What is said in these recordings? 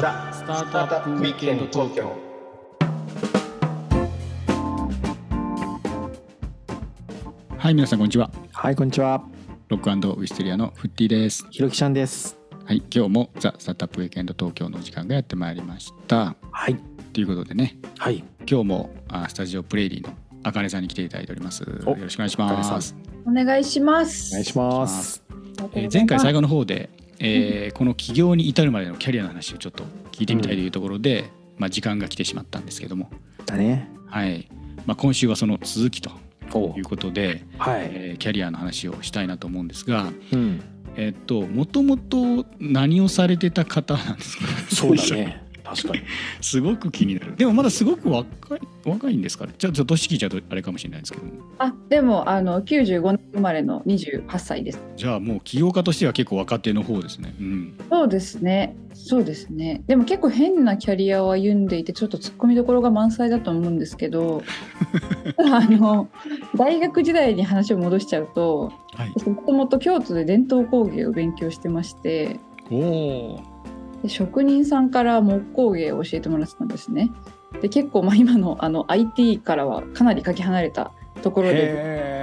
ザ・スタートアップウィークエンド東京はい皆さんこんにちははい、こんにちは。ロックウィステリアのフッティですひろきちゃんです。はい今日もザ・スタートアップウィークエンド東京の時間がやってまいりましたはい。ということでねはい。今日もあスタジオプレイリーのあかねさんに来ていただいておりますよおろしくお願いしますお願いします。お願いします。えー前回最後。後の方で、えーこの起業に至るまでのキャリアの話をちょっと聞いてみたいというところで、まあ、時間が来てしまったんですけども、だね。はいまあ、今週はその続きとおいうことで、はい。えーキャリアの話をしたいなと思うんですがうん。えっともともと何をされてた方なんですか？そうだね。確かに。すごく気になるでもまだすごく若い若いんですかねちょちょっと年聞いちゃうとあれかもしれないですけどもあ、でもあの95年生まれの28歳です。じゃあもう起業家としては結構若手の方ですねうんそうですね。そうですね。でも結構変なキャリアを歩んでいて、ちょっと突っ込みどころが満載だと思うんですけど、あの大学時代に話を戻しちゃうと、はいもともと京都で伝統工芸を勉強してまして、おおで職人さんから木工芸を教えてもらってたんですね。で結構まあ今のあの IT からはかなりかけ離れたところで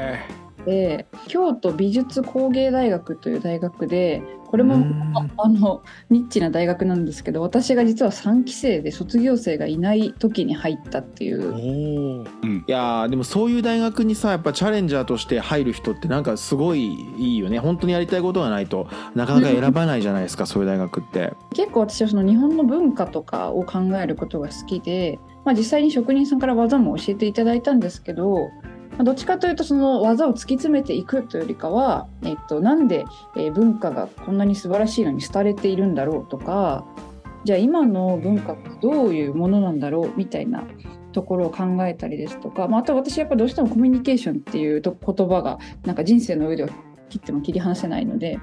で京都美術工芸大学という大学でこれもうん。ああのニッチな大学なんですけど私が実は3期生で卒業生がいない時に入ったっていおう。おうん。いやーでもそういう大学にさやっぱチャレンジャーとして入る人ってなんかすごいいいよね。本当にやりたいことがないとなかなか選ばないじゃないですかそういう大学って。結構私はその日本の文化とかを考えることが好きで、まあ、実際に職人さんから技も教えていただいたんですけど、まあどっちかというとその技を突き詰めていくというよりかは、えっと、なんでえ文化がこんなに素晴らしいのに廃れているんだろうとかじゃあ今の文化ってどういうものなんだろうみたいなところを考えたりですとか、まあ、あと私やっぱどうしてもコミュニケーションっていう言葉がなんか人生の上では切っても切り離せないので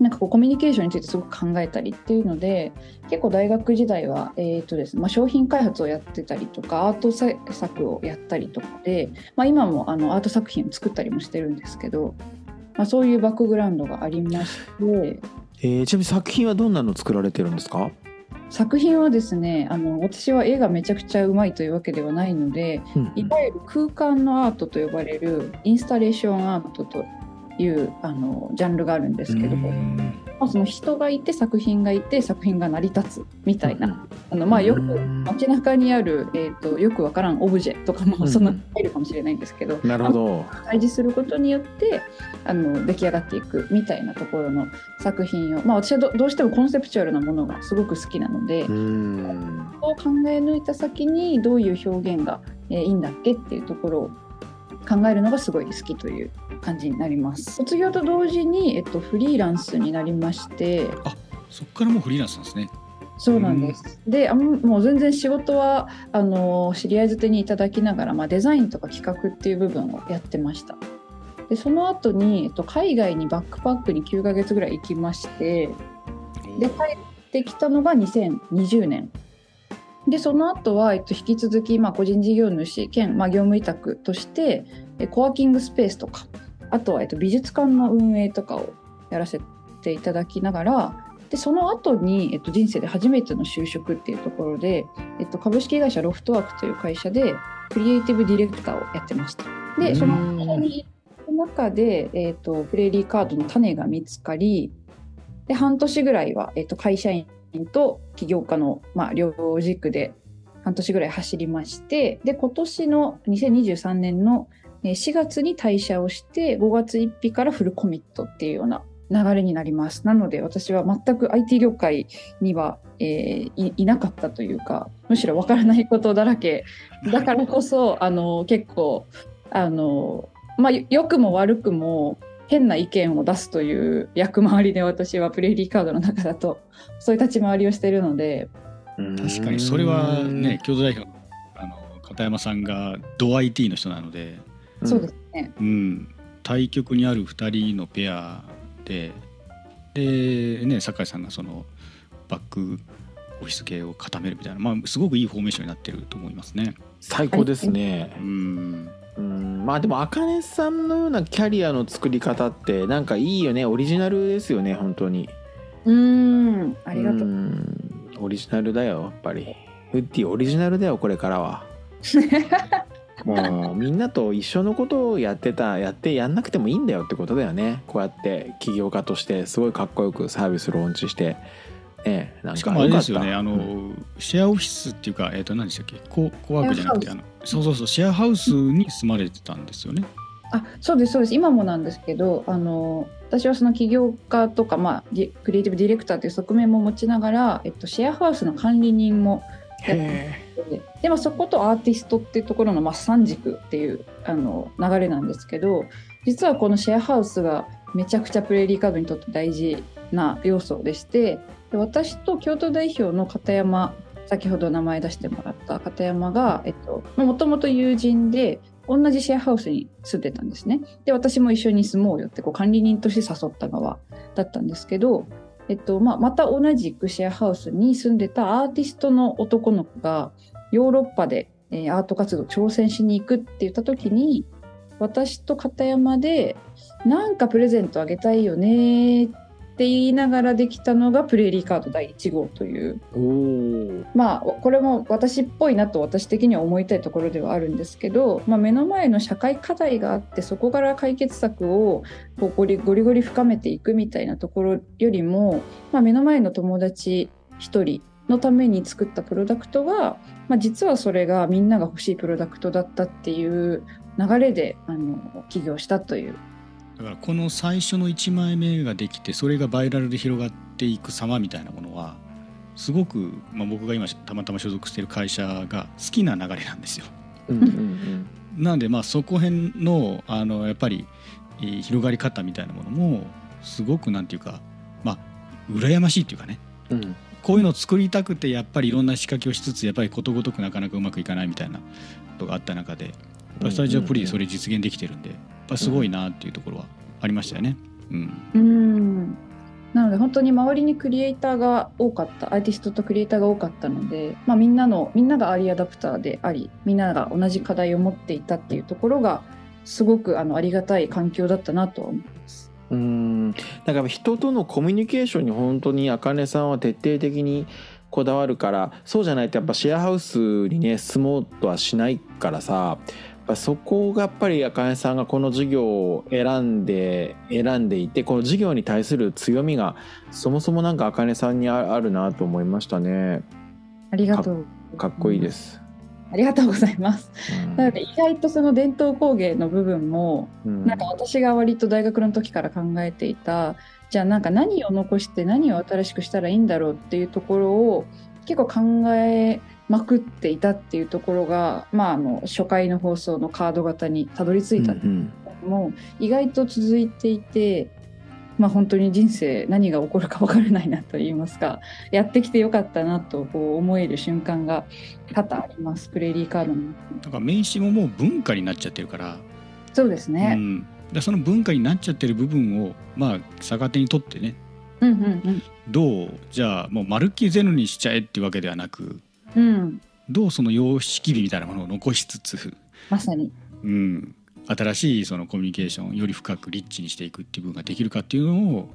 なんかこうコミュニケーションについてすごく考えたりっていうので結構大学時代は、えーとですねまあ、商品開発をやってたりとかアート作をやったりとかで、まあ、今もあのアート作品を作ったりもしてるんですけど、まあ、そういうバックグラウンドがありましてえーちなみに作品はどんなの作られてるんですか？作品はですねあの私は絵がめちゃくちゃうまいというわけではないのでうん。いわゆる空間のアートと呼ばれるインスタレーションアートというあのジャンルがあるんですけどまあ、その人がいて作品がいて作品が成り立つみたいな、あのまあよくうん街中にある、えー、とよくわからんオブジェとかうんもそんな入るかもしれないんですけど、なるほど。対峙することによってあの出来上がっていくみたいなところの作品を、まあ、私はどどうしてもコンセプチュアルなものがすごく好きなので、うん。そう考え抜いた先にどういう表現が、えーいいんだっけっていうところを考えるのがすごい好きという感じになります。卒業と同時に、えっと、フリーランスになりましてそっからもうフリーランスなんですねそうなんです。であんもう全然仕事はあの知り合いづてにいただきながら、まあ、デザインとか企画っていう部分をやってました。でその後に、えっと、海外にバックパックに9ヶ月ぐらい行きましてで帰ってきたのが2020年でその後は、えっと、引き続き、まあ、個人事業主兼、まあ、業務委託としてえコワーキングスペースとかあとは、えっと、美術館の運営とかをやらせていただきながらでその後に、えっと、人生で初めての就職っていうところで、えっと、株式会社ロフトワークという会社でクリエイティブディレクターをやってました。でその中で、えっとプレーリーカードの種が見つかりで半年ぐらいは、えっと会社員と起業家の、まあ、両軸で半年ぐらい走りましてで今年の2023年のえー4月に退社をして5月1日からフルコミットっていうような流れになります。なので私は全く IT 業界には、えーいいなかったというかむしろわからないことだらけ。だからこそあの結構あの、まあ、良くも悪くも変な意見を出すという役回りで私はプレイリーカードの中だとそういう立ち回りをしているので。確かにそれはね共同代表のあの片山さんがド IT の人なので、うんそうですね。うん、対局にある2人のペアででね酒井さんがそのバックオフィス系を固めるみたいな、まあ、すごくいいフォーメーションになってると思いますね。最高ですね。うん。うん。まあでもあかねさんのようなキャリアの作り方ってなんかいいよね。オリジナルですよね本当に。うーん。ありがとう、ん。オリジナルだよやっぱり。フッディオリジナルだよこれからは もうみんなと一緒のことをやってたやってやんなくてもいいんだよってことだよね。こうやって起業家としてすごいかっこよくサービスローンチして。ねなんかしかもあれですよねあの、うん。シェアオフィスっていうか、えー、と何でしたっけ？ココワークじゃなくてあのそうそうそうシェアハウスに住まれてたんですよね。あそうですそうです。今もなんですけどあの私はその起業家とか、まあ、クリエイティブディレクターという側面も持ちながら、えっと、シェアハウスの管理人もやってへてで、まあ、そことアーティストっていうところの、まあ、三軸っていうあの流れなんですけど実はこのシェアハウスがめちゃくちゃプレーリーカードにとって大事な要素でしてで私と京都代表の片山先ほど名前出してもらった片山がもともと友人で同じシェアハウスに住んでたんですね。で私も一緒に住もうよってこう管理人として誘った側だったんですけど、えっとまあ、また同じくシェアハウスに住んでたアーティストの男の子がヨーロッパで、えーアート活動挑戦しに行くって言った時に私と片山でなんかプレゼントあげたいよねって言いながらできたのがプレーリーカード第1号という。まあこれも私っぽいなと私的には思いたいところではあるんですけど、まあ、目の前の社会課題があってそこから解決策をこうゴリゴリゴリ深めていくみたいなところよりも、まあ、目の前の友達一人のために作ったプロダクトが、まあ、実はそれがみんなが欲しいプロダクトだったっていう流れであの起業したというだからこの最初の1枚目ができてそれがバイラルで広がっていく様みたいなものはすごく、まあ、僕が今たまたま所属している会社が好きな流れなんですよ。うんうんなのでまあそこ辺のあのやっぱりえー広がり方みたいなものもすごくなんていうかまあ羨ましいっていうかね。うん。うんこういうのを作りたくてやっぱりいろんな仕掛けをしつつやっぱりことごとくなかなかうまくいかないみたいなことがあった中でスタジオプリでそれ実現できてるんでやっぱすごいなっていうところはありましたよね。うんうんなので本当に周りにクリエイターが多かったアーティストとクリエイターが多かったので、まあ、みんなのみんながアーリーアダプターでありみんなが同じ課題を持っていたっていうところがすごくあのありがたい環境だったなとは思います。うーんだから人とのコミュニケーションに本当にあかねさんは徹底的にこだわるからそうじゃないとやっぱシェアハウスにね住もうとはしないからさぱそこがやっぱりあかねさんがこの授業を選んで選んでいてこの授業に対する強みがそもそもなんかあかねさんにああるなと思いましたね。ありがとう。かっこいいです、ありがとうございます。うん。なので意外とその伝統工芸の部分もうん。なんか私が割と大学の時から考えていたじゃあなんか何を残して何を新しくしたらいいんだろうっていうところを結構考えまくっていたっていうところが、まあ、あの初回の放送のカード型にたどり着いた。も意外と続いていて、まあ、本当に人生何が起こるか分からないなと言いますかやってきてよかったなとこう思える瞬間が多々あります。プレーリーカードのだから名刺ももう文化になっちゃってるから、そうですうね。ん、でその文化になっちゃってる部分をまあ逆手にとってね。うんうんどう？じゃあもうまるっきりゼロにしちゃえっていうわけではなくうん。うんどうその様式美みたいなものを残しつつ、まさに。うん、新しいそのコミュニケーションをより深くリッチにしていくっていう部分ができるかっていうのを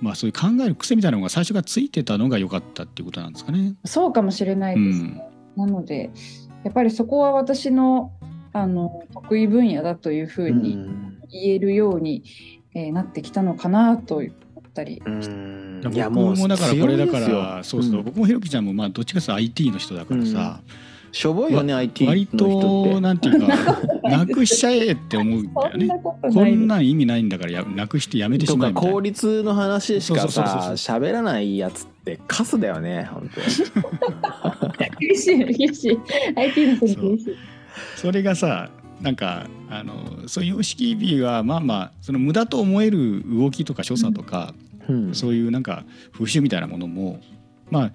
まあそういう考える癖みたいなのが最初からついてたのが良かったっていうことなんですかね。そうかもしれないです、うんなのでやっぱりそこは私のあの得意分野だというふううにん。言えるように、えーなってきたのかなと思ったり、いやもうもだからこれだからそうそう、うん。僕もひろきちゃんもまあどっちかというと IT の人だからさ、しょぼいよね IT の割人って。となんていうか なくしちゃえって思うんだよね。こんなん意味ないんだからやなくしてやめてしとかまえみたいな。効率の話しかさ喋らないやつってカスだよね本当に。厳しい厳しい。IT の人に厳しい。それがさなんかあのそういう様式美はまあまあその無駄と思える動きとか所作とか、うんそういうなんか風習みたいなものもまあ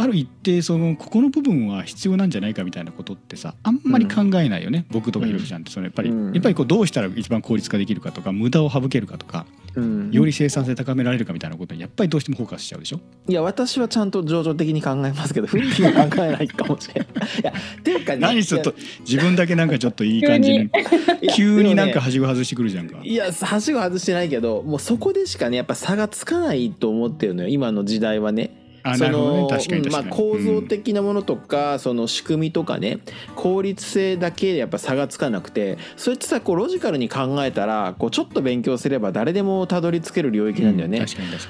ある一定そのここの部分は必要なんじゃないかみたいなことってさあんまり考えないよね、僕とかひろきちゃんって。そのやっぱり、うん。やっぱりこうどうしたら一番効率化できるかとか無駄を省けるかとか。うんより生産性高められるかみたいなことにやっぱりどうしてもフォーカスしちゃうでしょ？いや私はちゃんと情緒的に考えますけどフッティは考えないかもしれない。いやっていうかね何ちょっと自分だけなんかちょっといい感じに 急になんかはしご外してくるじゃんか。いやはしご外してないけどもうそこでしかねやっぱ差がつかないと思ってるのよ今の時代はねその確かにうんまあ、構造的なものとか、その仕組みとかね効率性だけでやっぱ差がつかなくてそれってさこうロジカルに考えたらこうちょっと勉強すれば誰でもたどり着ける領域なんだよね。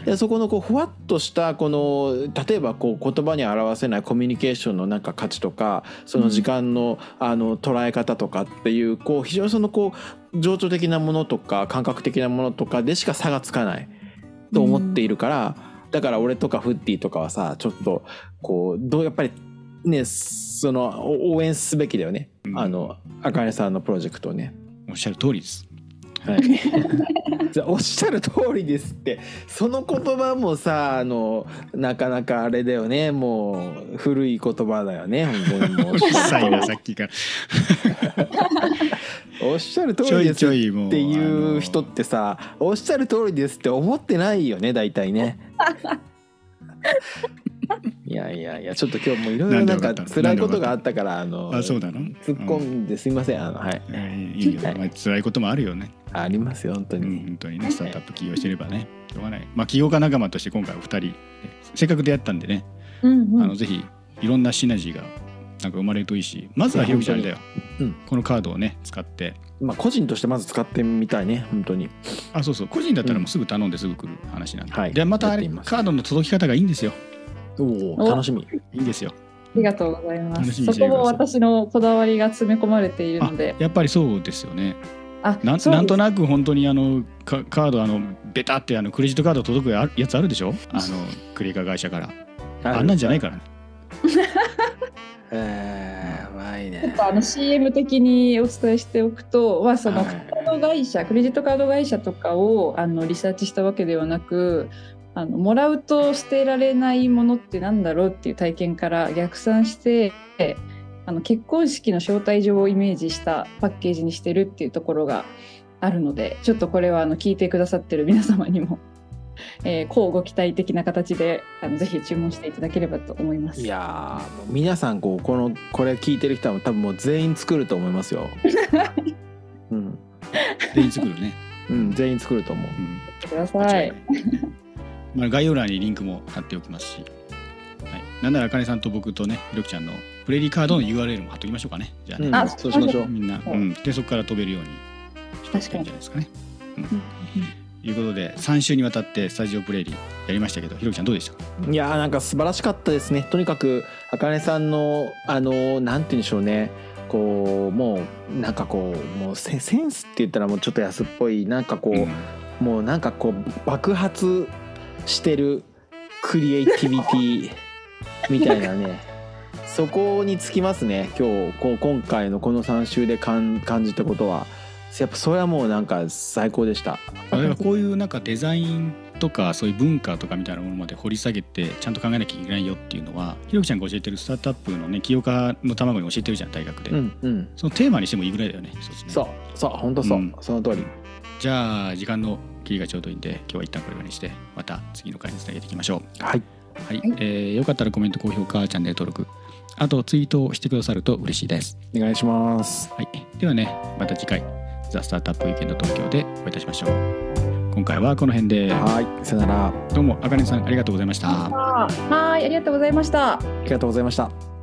でにそこのこうふわっとしたこの例えばこう言葉に表せないコミュニケーションのなんか価値とかその時間のあの捉え方とかっていうこう非常にそのこう情緒的なものとか感覚的なものとかでしか差がつかないと思っているから、だから俺とかフッティとかはさちょっとこうどうやっぱりねそのお応援すべきだよね、うん。あのあかねさんのプロジェクトをね。おっしゃる通りです。はい、じゃあおっしゃる通りですって。その言葉もさあのなかなかあれだよね。もう古い言葉だよね。本当にもう。さいなさっきから。おっしゃる通りですっていう人ってさおっしゃる通りですって思ってないよね大体ね。いやいやいやちょっと今日もいろいろなんか辛いことがあったからあのあそうなの？突っ込んですいません。あのはい。えーいいよ、はい。まあ、辛いこともあるよね、ありますよ本当うん、に。本当にね。スタートアップ起業してればね。しょうがない。まあ起業家仲間として今回お二人ねせっかく出会ったんでね、うんうん。あのぜひいろんなシナジーがなんか生まれるといいしまずはひろきちゃんあれだよ、うん。このカードをね使って。まあ個人としてまず使ってみたいね本当に。あそうそう。個人だったらもうすぐ頼んですぐ来る話なんで、はい。でまたあれカードの届き方がいいんですよ。おおお。楽しみ。いいんですよ。ありがとうございます。そこも私のこだわりが詰め込まれているあので、やっぱりそうですよね。あななんとなく本当にあのカカードあのベタってあのクレジットカード届くややつあるでしょ？あのクレカ会社から。あんなんじゃないからね えー、うまいちょっね。とあの CM 的にお伝えしておくと、まあ、そのはいカード会社、クレジットカード会社とかをあのリサーチしたわけではなくあのもらうと捨てられないものってなんだろうっていう体験から逆算してあの結婚式の招待状をイメージしたパッケージにしてるっていうところがあるのでちょっとこれはあの聞いてくださってる皆様にも、えー、交互期待的な形であのぜひ注文していただければと思います。いやーもう皆さんこうこのこれ聞いてる人は多分もう全員作ると思いますよ。うん、全員作るね、うん、全員作ると思う。うん。くだ間さいまあ概要欄にリンクも貼っておきますし、はい、なんならあかねさんと僕とねひろきちゃんのプレリカードの URL も貼っておきましょうかね。じゃあね、うん、あそうしましょう。みんな、そううん、でそこから飛べるようにしてい確かにいんじゃないですかね。うん。うん。ということで3週にわたってスタジオプレイリーやりましたけどひろきちゃんどうでした？かいやーなんか素晴らしかったですね。とにかくあかねさんのあのーなんて言うんでしょうね。こうもうなんかこうもうセセンスって言ったらもうちょっと安っぽい。なんかこう、うん。もうなんかこう爆発してるクリエイティビティ みたいなね。そこにつきますね今日。こう今回のこの3週で感感じたことはやっぱそれはもうなんか最高でした。こういうなんかデザインとかそういう文化とかみたいなものまで掘り下げてちゃんと考えなきゃいけないよっていうのはひろきちゃんが教えてるスタートアップのね起業家の卵に教えてるじゃん大学で、うんうん。そのテーマにしてもいいぐらいだよねね。そうそう本当そう、うん。その通り。じゃあ時間の切りがちょうどいいんで今日は一旦これぐらいにしてまた次の回につなげていきましょう。はい。はい、はい。えーよかったらコメント高評価チャンネル登録あとツイートをしてくださると嬉しいです。お願いします。はい、ではねまた次回「ザ・スタートアップウィーケンド東京」でお会いいたしましょう。今回はこの辺で。はいさよなら。どうもあかねさんありがとうございました。はい、ありがとうございました。ありがとうございました